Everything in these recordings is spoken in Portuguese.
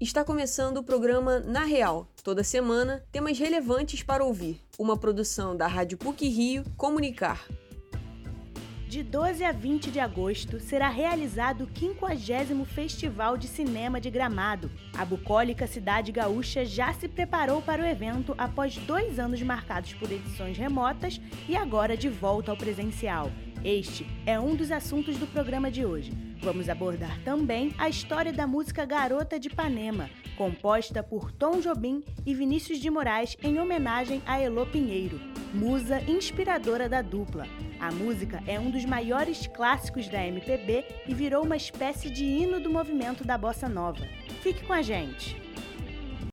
Está começando o programa Na Real. Toda semana, temas relevantes para ouvir. Uma produção da Rádio PUC Rio Comunicar. De 12 a 20 de agosto será realizado o 50 Festival de Cinema de Gramado. A bucólica cidade gaúcha já se preparou para o evento após dois anos marcados por edições remotas e agora de volta ao presencial. Este é um dos assuntos do programa de hoje. Vamos abordar também a história da música Garota de Ipanema, composta por Tom Jobim e Vinícius de Moraes em homenagem a Elô Pinheiro, musa inspiradora da dupla. A música é um dos maiores clássicos da MPB e virou uma espécie de hino do movimento da bossa nova. Fique com a gente!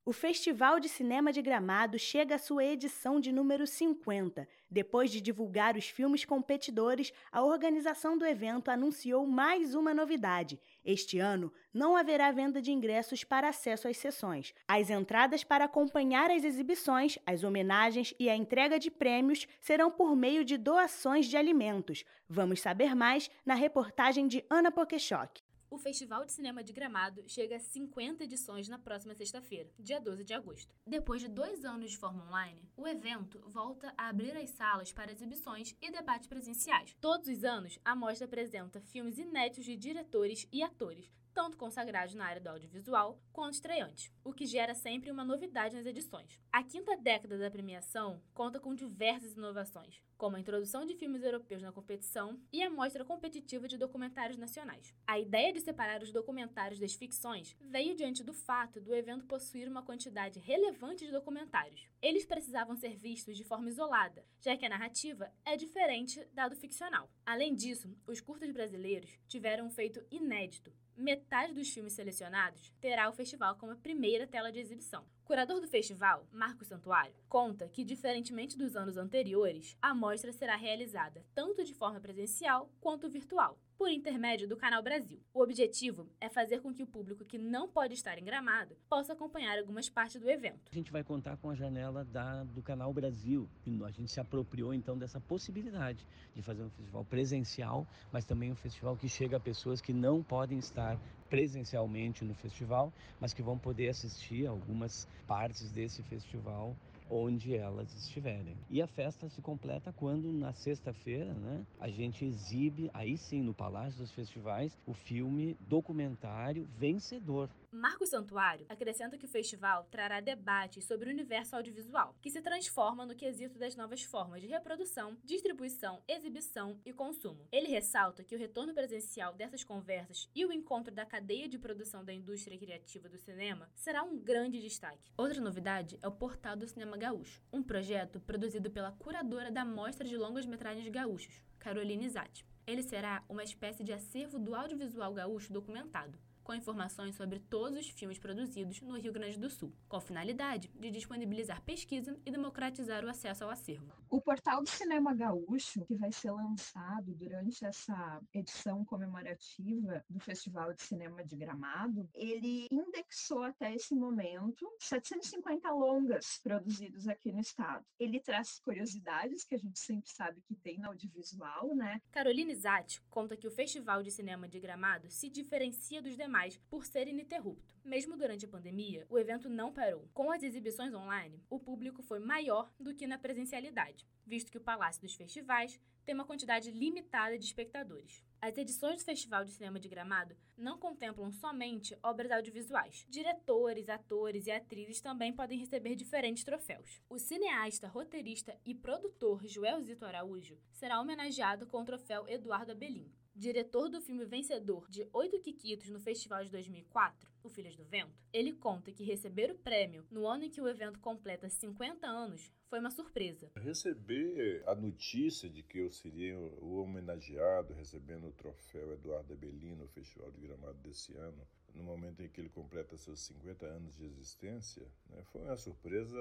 O Festival de Cinema de Gramado chega à sua edição de número 50. Depois de divulgar os filmes competidores, a organização do evento anunciou mais uma novidade. Este ano não haverá venda de ingressos para acesso às sessões. As entradas para acompanhar as exibições, as homenagens e a entrega de prêmios serão por meio de doações de alimentos. Vamos saber mais na reportagem de Ana Pokeshock. O Festival de Cinema de Gramado chega a 50 edições na próxima sexta-feira, dia 12 de agosto. Depois de dois anos de forma online, o evento volta a abrir as salas para exibições e debates presenciais. Todos os anos, a mostra apresenta filmes inéditos de diretores e atores, tanto consagrados na área do audiovisual quanto estreantes, o que gera sempre uma novidade nas edições. A quinta década da premiação conta com diversas inovações, como a introdução de filmes europeus na competição e a mostra competitiva de documentários nacionais. A ideia de separar os documentários das ficções veio diante do fato do evento possuir uma quantidade relevante de documentários. Eles precisavam ser vistos de forma isolada, já que a narrativa é diferente da do ficcional. Além disso, os curtas brasileiros tiveram um feito inédito, metade dos filmes selecionados terá o festival como a primeira tela de exibição. Curador do festival, Marcos Santuário, conta que, diferentemente dos anos anteriores, a mostra será realizada tanto de forma presencial quanto virtual, por intermédio do Canal Brasil. O objetivo é fazer com que o público que não pode estar em Gramado possa acompanhar algumas partes do evento. A gente vai contar com a janela da, do Canal Brasil. A gente se apropriou então dessa possibilidade de fazer um festival presencial, mas também um festival que chega a pessoas que não podem estar presencialmente no festival, mas que vão poder assistir algumas partes desse festival onde elas estiverem. E a festa se completa quando na sexta-feira, né, a gente exibe aí sim no Palácio dos Festivais o filme documentário vencedor Marco Santuário acrescenta que o festival trará debates sobre o universo audiovisual, que se transforma no quesito das novas formas de reprodução, distribuição, exibição e consumo. Ele ressalta que o retorno presencial dessas conversas e o encontro da cadeia de produção da indústria criativa do cinema será um grande destaque. Outra novidade é o Portal do Cinema Gaúcho, um projeto produzido pela curadora da Mostra de Longas-Metragens Gaúchos, Caroline Zatti. Ele será uma espécie de acervo do audiovisual gaúcho documentado com informações sobre todos os filmes produzidos no Rio Grande do Sul, com a finalidade de disponibilizar pesquisa e democratizar o acesso ao acervo. O portal do Cinema Gaúcho, que vai ser lançado durante essa edição comemorativa do Festival de Cinema de Gramado, ele indexou até esse momento 750 longas produzidos aqui no estado. Ele traz curiosidades que a gente sempre sabe que tem no audiovisual, né? Caroline Zatti conta que o Festival de Cinema de Gramado se diferencia dos demais mais por ser ininterrupto. Mesmo durante a pandemia, o evento não parou. Com as exibições online, o público foi maior do que na presencialidade, visto que o Palácio dos Festivais tem uma quantidade limitada de espectadores. As edições do Festival de Cinema de Gramado não contemplam somente obras audiovisuais. Diretores, atores e atrizes também podem receber diferentes troféus. O cineasta, roteirista e produtor Joel Zito Araújo será homenageado com o troféu Eduardo Abelim diretor do filme vencedor de oito Kikitos no festival de 2004, O Filhas do Vento, ele conta que receber o prêmio no ano em que o evento completa 50 anos foi uma surpresa. Receber a notícia de que eu seria o homenageado recebendo o troféu Eduardo Abelino no Festival de Gramado desse ano, no momento em que ele completa seus 50 anos de existência, né, foi uma surpresa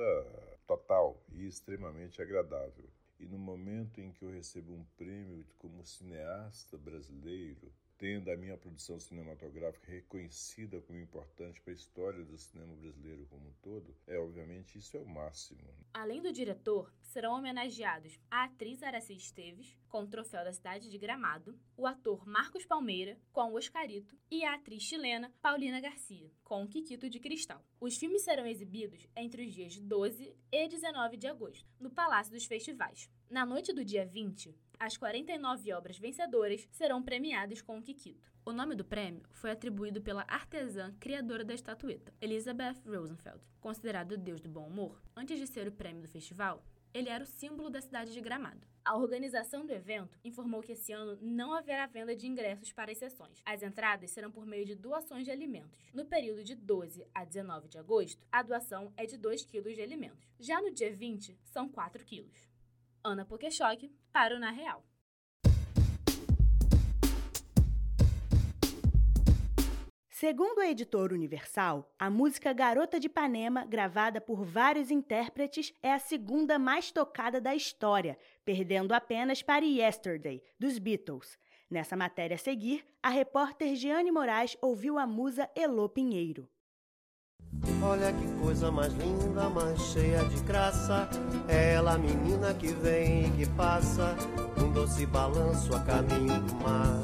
total e extremamente agradável. E no momento em que eu recebo um prêmio como cineasta brasileiro, tendo a minha produção cinematográfica reconhecida como importante para a história do cinema brasileiro como um todo, é obviamente isso é o máximo. Além do diretor, serão homenageados a atriz Araci Esteves, com o troféu da cidade de Gramado, o ator Marcos Palmeira, com o Oscarito, e a atriz chilena Paulina Garcia, com o Quiquito de Cristal. Os filmes serão exibidos entre os dias 12 e 19 de agosto, no Palácio dos Festivais. Na noite do dia 20, as 49 obras vencedoras serão premiadas com o Kikito. O nome do prêmio foi atribuído pela artesã criadora da estatueta, Elizabeth Rosenfeld. Considerado o deus do bom humor, antes de ser o prêmio do festival, ele era o símbolo da cidade de Gramado. A organização do evento informou que esse ano não haverá venda de ingressos para as sessões. As entradas serão por meio de doações de alimentos. No período de 12 a 19 de agosto, a doação é de 2 kg de alimentos. Já no dia 20, são 4 quilos. Ana Pokeshock para o Na Real. Segundo a editora Universal, a música Garota de Ipanema, gravada por vários intérpretes, é a segunda mais tocada da história, perdendo apenas para Yesterday, dos Beatles. Nessa matéria a seguir, a repórter Giane Moraes ouviu a musa Elô Pinheiro. Olha que coisa mais linda, mais cheia de graça. É ela, menina que vem e que passa, um doce balanço a caminho do mar.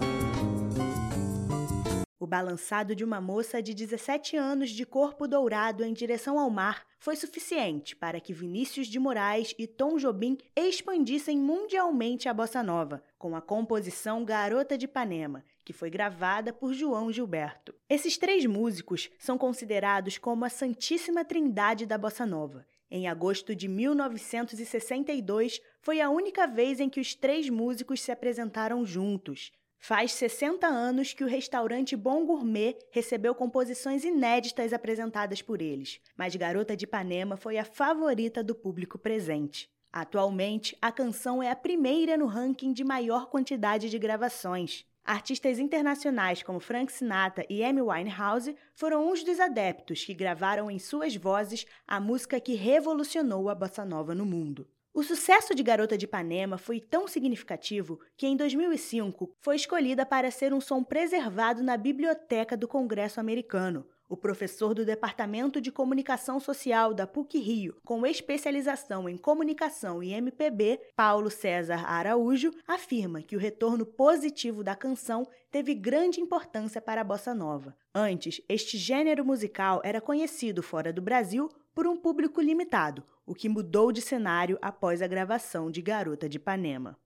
O balançado de uma moça de 17 anos de corpo dourado em direção ao mar foi suficiente para que Vinícius de Moraes e Tom Jobim expandissem mundialmente a bossa nova, com a composição Garota de Ipanema, que foi gravada por João Gilberto. Esses três músicos são considerados como a Santíssima Trindade da bossa nova. Em agosto de 1962, foi a única vez em que os três músicos se apresentaram juntos. Faz 60 anos que o restaurante Bom Gourmet recebeu composições inéditas apresentadas por eles, mas Garota de Ipanema foi a favorita do público presente. Atualmente, a canção é a primeira no ranking de maior quantidade de gravações. Artistas internacionais como Frank Sinatra e Amy Winehouse foram uns dos adeptos que gravaram em suas vozes a música que revolucionou a bossa nova no mundo. O sucesso de Garota de Ipanema foi tão significativo que, em 2005, foi escolhida para ser um som preservado na Biblioteca do Congresso Americano. O professor do Departamento de Comunicação Social da PUC-Rio, com especialização em comunicação e MPB, Paulo César Araújo, afirma que o retorno positivo da canção teve grande importância para a bossa nova. Antes, este gênero musical era conhecido fora do Brasil por um público limitado, o que mudou de cenário após a gravação de Garota de Ipanema.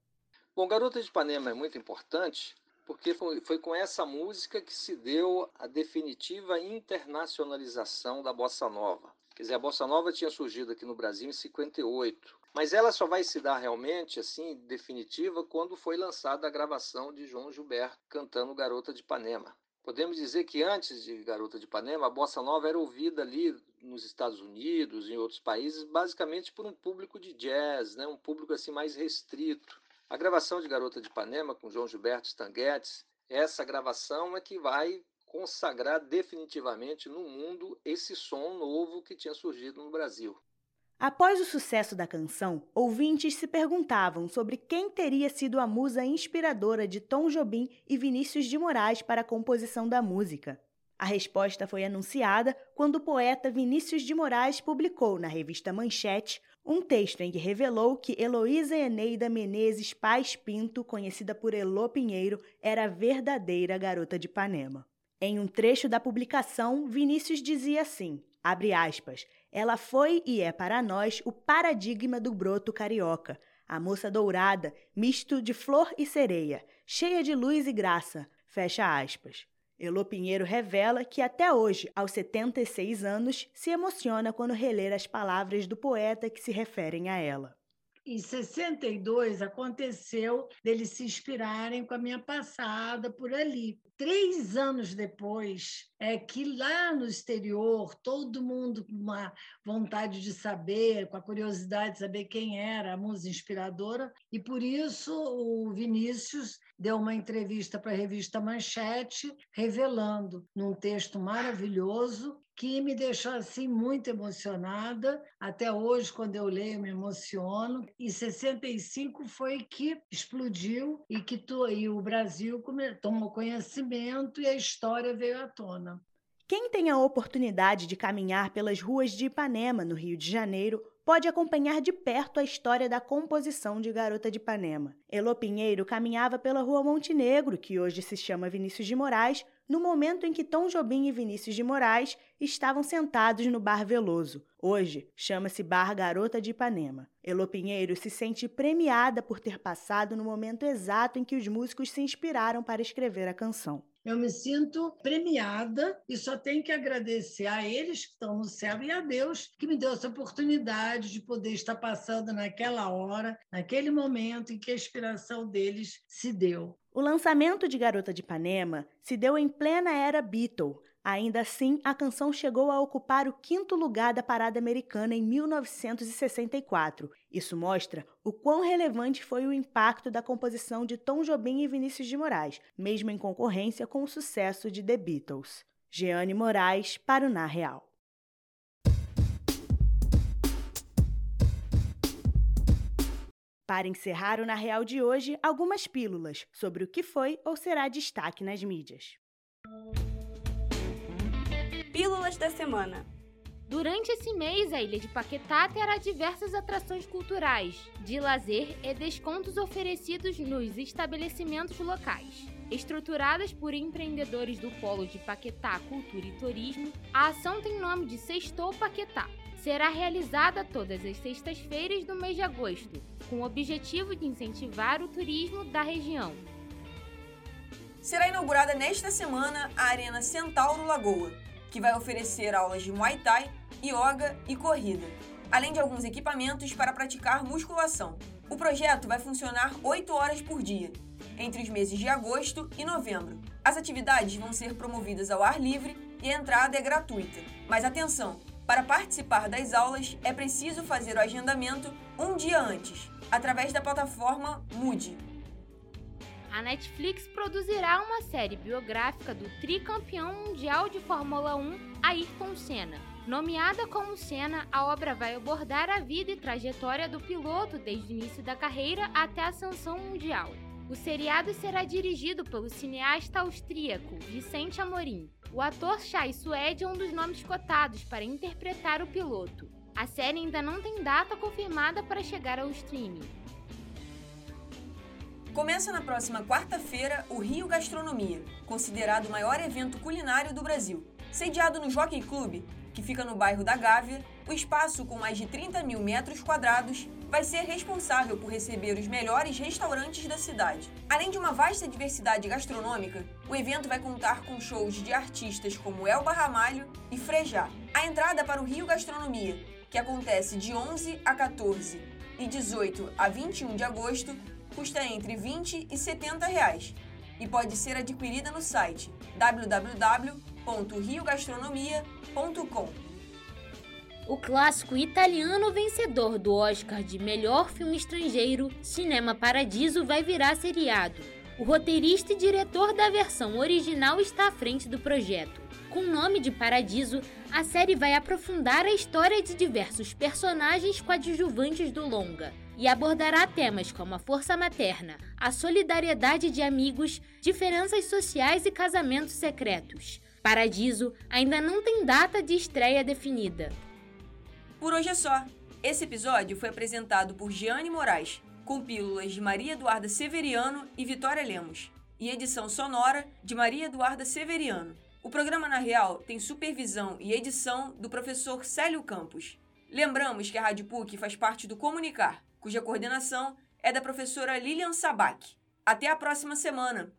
Bom, Garota de Ipanema é muito importante porque foi, foi com essa música que se deu a definitiva internacionalização da bossa nova. Quer dizer, a bossa nova tinha surgido aqui no Brasil em 58, mas ela só vai se dar realmente assim definitiva quando foi lançada a gravação de João Gilberto cantando Garota de Ipanema. Podemos dizer que antes de Garota de Ipanema, a bossa nova era ouvida ali nos Estados Unidos, em outros países, basicamente por um público de jazz, né? um público assim mais restrito. A gravação de Garota de Ipanema com João Gilberto Stanguetes, essa gravação é que vai consagrar definitivamente no mundo esse som novo que tinha surgido no Brasil. Após o sucesso da canção, ouvintes se perguntavam sobre quem teria sido a musa inspiradora de Tom Jobim e Vinícius de Moraes para a composição da música. A resposta foi anunciada quando o poeta Vinícius de Moraes publicou na revista Manchete um texto em que revelou que Heloísa Eneida Menezes Paz Pinto, conhecida por Elô Pinheiro, era a verdadeira garota de Ipanema. Em um trecho da publicação, Vinícius dizia assim: abre aspas, ela foi e é para nós o paradigma do broto carioca, a moça dourada, misto de flor e sereia, cheia de luz e graça. Fecha aspas. Elô Pinheiro revela que até hoje, aos 76 anos, se emociona quando relê as palavras do poeta que se referem a ela em 62 aconteceu deles se inspirarem com a minha passada por ali. Três anos depois, é que lá no exterior, todo mundo com uma vontade de saber, com a curiosidade de saber quem era a musa inspiradora, e por isso o Vinícius deu uma entrevista para a revista Manchete, revelando, num texto maravilhoso, que me deixou assim muito emocionada. Até hoje, quando eu leio, me emociono. E 65 foi que explodiu e que tu, e o Brasil tomou conhecimento e a história veio à tona. Quem tem a oportunidade de caminhar pelas ruas de Ipanema, no Rio de Janeiro, pode acompanhar de perto a história da composição de Garota de Ipanema. Elô Pinheiro caminhava pela Rua Montenegro, que hoje se chama Vinícius de Moraes, no momento em que Tom Jobim e Vinícius de Moraes estavam sentados no Bar Veloso. Hoje chama-se Bar Garota de Ipanema. Elô Pinheiro se sente premiada por ter passado no momento exato em que os músicos se inspiraram para escrever a canção. Eu me sinto premiada e só tenho que agradecer a eles que estão no céu e a Deus que me deu essa oportunidade de poder estar passando naquela hora, naquele momento em que a inspiração deles se deu. O lançamento de Garota de Ipanema se deu em plena era Beatle, Ainda assim, a canção chegou a ocupar o quinto lugar da parada americana em 1964. Isso mostra o quão relevante foi o impacto da composição de Tom Jobim e Vinícius de Moraes, mesmo em concorrência com o sucesso de The Beatles. Jeane Moraes, para o Na Real. Para encerrar o Na Real de hoje, algumas pílulas sobre o que foi ou será destaque nas mídias. Pílulas da Semana. Durante esse mês, a ilha de Paquetá terá diversas atrações culturais, de lazer e descontos oferecidos nos estabelecimentos locais. Estruturadas por empreendedores do Polo de Paquetá Cultura e Turismo, a ação tem nome de Sextou Paquetá. Será realizada todas as sextas-feiras do mês de agosto, com o objetivo de incentivar o turismo da região. Será inaugurada nesta semana a Arena Centauro Lagoa, que vai oferecer aulas de Muay Thai, yoga e corrida, além de alguns equipamentos para praticar musculação. O projeto vai funcionar 8 horas por dia, entre os meses de agosto e novembro. As atividades vão ser promovidas ao ar livre e a entrada é gratuita. Mas atenção! Para participar das aulas é preciso fazer o agendamento um dia antes, através da plataforma Mood, a Netflix produzirá uma série biográfica do tricampeão mundial de Fórmula 1, Ayrton Senna. Nomeada como Senna, a obra vai abordar a vida e trajetória do piloto desde o início da carreira até a ascensão mundial. O seriado será dirigido pelo cineasta austríaco Vicente Amorim. O ator Chai Suede é um dos nomes cotados para interpretar o piloto. A série ainda não tem data confirmada para chegar ao streaming. Começa na próxima quarta-feira o Rio Gastronomia, considerado o maior evento culinário do Brasil. Sediado no Jockey Club, que fica no bairro da Gávea, o espaço com mais de 30 mil metros quadrados vai ser responsável por receber os melhores restaurantes da cidade. Além de uma vasta diversidade gastronômica, o evento vai contar com shows de artistas como Elba Ramalho e Frejá. A entrada para o Rio Gastronomia, que acontece de 11 a 14 e 18 a 21 de agosto, custa entre 20 e 70 reais e pode ser adquirida no site www.riogastronomia.com. O clássico italiano vencedor do Oscar de melhor filme estrangeiro, Cinema Paradiso, vai virar seriado. O roteirista e diretor da versão original está à frente do projeto. Com o nome de Paradiso, a série vai aprofundar a história de diversos personagens coadjuvantes do longa e abordará temas como a força materna, a solidariedade de amigos, diferenças sociais e casamentos secretos. Paradiso ainda não tem data de estreia definida. Por hoje é só. Esse episódio foi apresentado por Giane Moraes, com pílulas de Maria Eduarda Severiano e Vitória Lemos, e edição sonora de Maria Eduarda Severiano. O programa Na Real tem supervisão e edição do professor Célio Campos. Lembramos que a Rádio PUC faz parte do Comunicar, cuja coordenação é da professora Lilian Sabac. Até a próxima semana!